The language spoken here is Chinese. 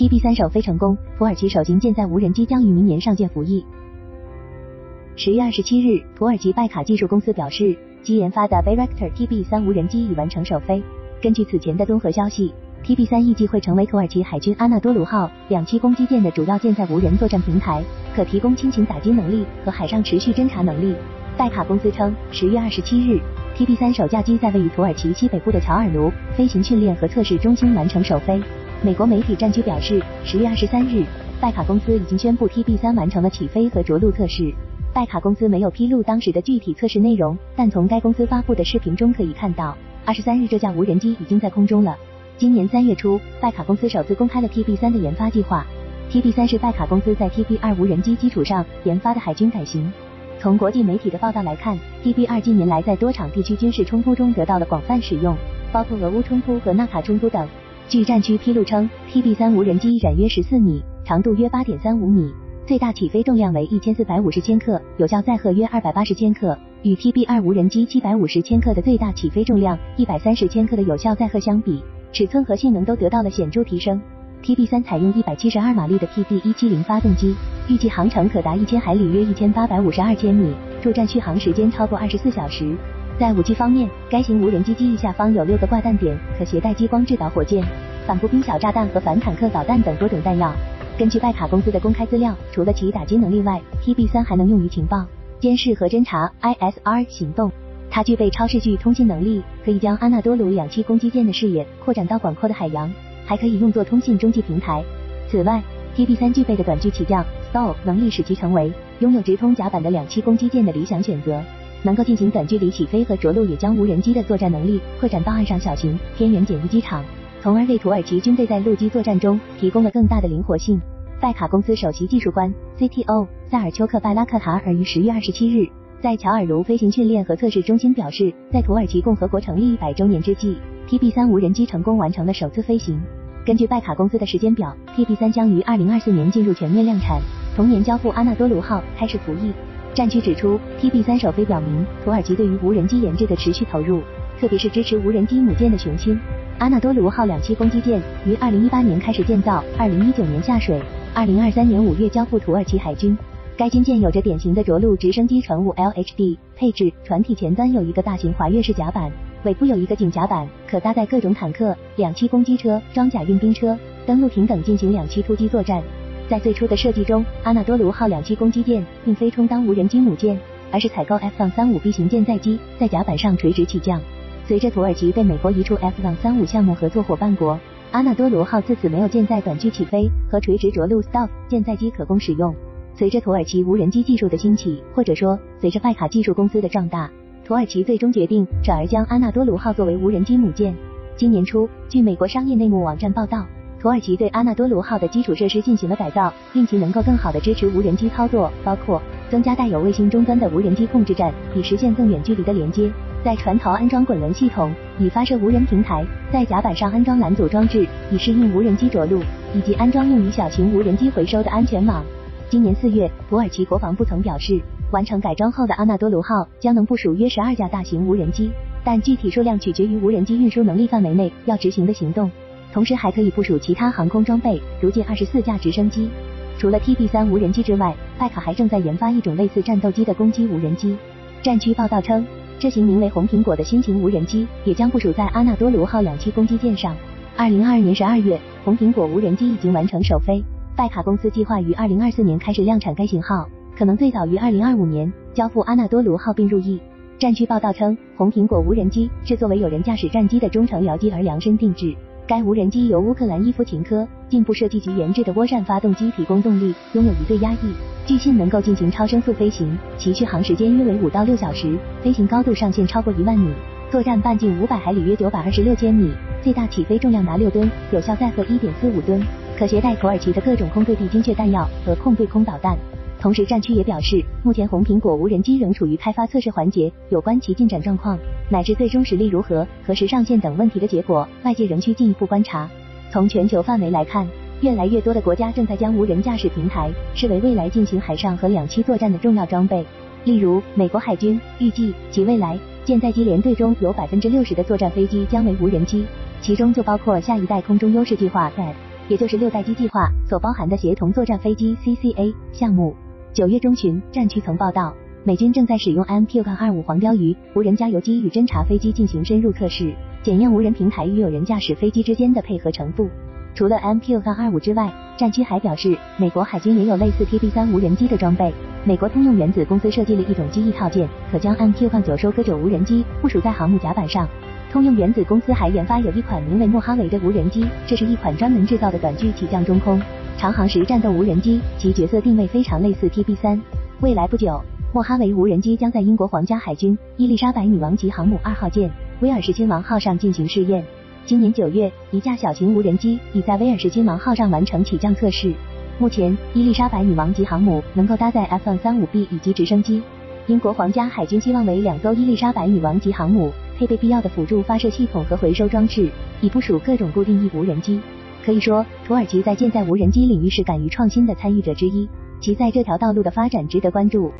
TB 三首飞成功，土耳其首型舰载无人机将于明年上舰服役。十月二十七日，土耳其拜卡技术公司表示，其研发的 Bayraktar TB 三无人机已完成首飞。根据此前的综合消息，TB 三预计会成为土耳其海军阿纳多卢号两栖攻击舰的主要舰载无人作战平台，可提供轻型打击能力和海上持续侦察能力。拜卡公司称，十月二十七日，TB 三首架机在位于土耳其西北部的乔尔卢飞行训练和测试中心完成首飞。美国媒体战区表示，十月二十三日，拜卡公司已经宣布 TB 三完成了起飞和着陆测试。拜卡公司没有披露当时的具体测试内容，但从该公司发布的视频中可以看到，二十三日这架无人机已经在空中了。今年三月初，拜卡公司首次公开了 TB 三的研发计划。TB 三是拜卡公司在 TB 二无人机基础上研发的海军改型。从国际媒体的报道来看，TB 二近年来在多场地区军事冲突中得到了广泛使用，包括俄乌冲突和纳卡冲突等。据战区披露称，TB 三无人机展约十四米，长度约八点三五米。最大起飞重量为一千四百五十千克，有效载荷约二百八十千克。与 TB 二无人机七百五十千克的最大起飞重量、一百三十千克的有效载荷相比，尺寸和性能都得到了显著提升。TB 三采用一百七十二马力的 PB 一七零发动机，预计航程可达一千海里，约一千八百五十二千米，作战续航时间超过二十四小时。在武器方面，该型无人机机翼下方有六个挂弹点，可携带激光制导火箭、反步兵小炸弹和反坦克导弹等多种弹药。根据拜卡公司的公开资料，除了其打击能力外，TB 三还能用于情报、监视和侦察 （ISR） 行动。它具备超视距通信能力，可以将阿纳多卢两栖攻击舰的视野扩展到广阔的海洋，还可以用作通信中继平台。此外，TB 三具备的短距起降 （STOL） 能力，使其成为拥有直通甲板的两栖攻击舰的理想选择。能够进行短距离起飞和着陆，也将无人机的作战能力扩展到岸上小型偏远简易机场。从而为土耳其军队在陆基作战中提供了更大的灵活性。拜卡公司首席技术官 CTO 塞尔丘克·拜拉克塔尔于十月二十七日在乔尔卢飞行训练和测试中心表示，在土耳其共和国成立一百周年之际，TB 三无人机成功完成了首次飞行。根据拜卡公司的时间表，TB 三将于二零二四年进入全面量产，同年交付阿纳多卢号开始服役。战区指出，TB 三首飞表明土耳其对于无人机研制的持续投入，特别是支持无人机母舰的雄心。阿纳多卢号两栖攻击舰于二零一八年开始建造，二零一九年下水，二零二三年五月交付土耳其海军。该军舰有着典型的着陆直升机船坞 LHD 配置，船体前端有一个大型滑跃式甲板，尾部有一个井甲板，可搭载各种坦克、两栖攻击车、装甲运兵车、登陆艇等进行两栖突击作战。在最初的设计中，阿纳多卢号两栖攻击舰并非充当无人机母舰，而是采购 F-35B 型舰载机，在甲板上垂直起降。随着土耳其被美国移出 F-35 项目合作伙伴国，阿纳多卢号自此没有舰载短距起飞和垂直着陆 stop 舰载机可供使用。随着土耳其无人机技术的兴起，或者说随着拜卡技术公司的壮大，土耳其最终决定转而将阿纳多卢号作为无人机母舰。今年初，据美国商业内幕网站报道，土耳其对阿纳多卢号的基础设施进行了改造，令其能够更好地支持无人机操作，包括增加带有卫星终端的无人机控制站，以实现更远距离的连接。在船头安装滚轮系统，以发射无人平台；在甲板上安装拦阻装置，以适应无人机着陆；以及安装用于小型无人机回收的安全网。今年四月，土耳其国防部曾表示，完成改装后的阿纳多卢号将能部署约十二架大型无人机，但具体数量取决于无人机运输能力范围内要执行的行动。同时还可以部署其他航空装备，如近二十四架直升机。除了 TB 三无人机之外，拜卡还正在研发一种类似战斗机的攻击无人机。战区报道称。这型名为“红苹果”的新型无人机也将部署在阿纳多卢号两栖攻击舰上。二零二二年十二月，红苹果无人机已经完成首飞。拜卡公司计划于二零二四年开始量产该型号，可能最早于二零二五年交付阿纳多卢号并入役。战区报道称，红苹果无人机是作为有人驾驶战机的中程僚机而量身定制。该无人机由乌克兰伊夫琴科进步设计局研制的涡扇发动机提供动力，拥有一对压翼。据信能够进行超声速飞行，其续航时间约为五到六小时，飞行高度上限超过一万米，作战半径五百海里约九百二十六千米，最大起飞重量达六吨，有效载荷一点四五吨，可携带土耳其的各种空对地精确弹药和空对空导弹。同时，战区也表示，目前红苹果无人机仍处于开发测试环节，有关其进展状况乃至最终实力如何、何时上线等问题的结果，外界仍需进一步观察。从全球范围来看，越来越多的国家正在将无人驾驶平台视为未来进行海上和两栖作战的重要装备。例如，美国海军预计其未来舰载机联队中有百分之六十的作战飞机将为无人机，其中就包括下一代空中优势计划。也就是六代机计划所包含的协同作战飞机 CCA 项目。九月中旬，战区曾报道，美军正在使用 MQ-25 黄貂鱼无人加油机与侦察飞机进行深入测试，检验无人平台与有人驾驶飞机之间的配合程度。除了 MQ-25 之外，战区还表示，美国海军也有类似 TB3 无人机的装备。美国通用原子公司设计了一种机翼套件，可将 MQ-9 收割者无人机部署在航母甲板上。通用原子公司还研发有一款名为莫哈维的无人机，这是一款专门制造的短距起降中空长航时战斗无人机，其角色定位非常类似 TB3。未来不久，莫哈维无人机将在英国皇家海军伊丽莎白女王级航母二号舰威尔士亲王号上进行试验。今年九月，一架小型无人机已在威尔士亲王号上完成起降测试。目前，伊丽莎白女王级航母能够搭载 F-35B 以及直升机。英国皇家海军希望为两艘伊丽莎白女王级航母配备必要的辅助发射系统和回收装置，以部署各种固定翼无人机。可以说，土耳其在舰载无人机领域是敢于创新的参与者之一，其在这条道路的发展值得关注。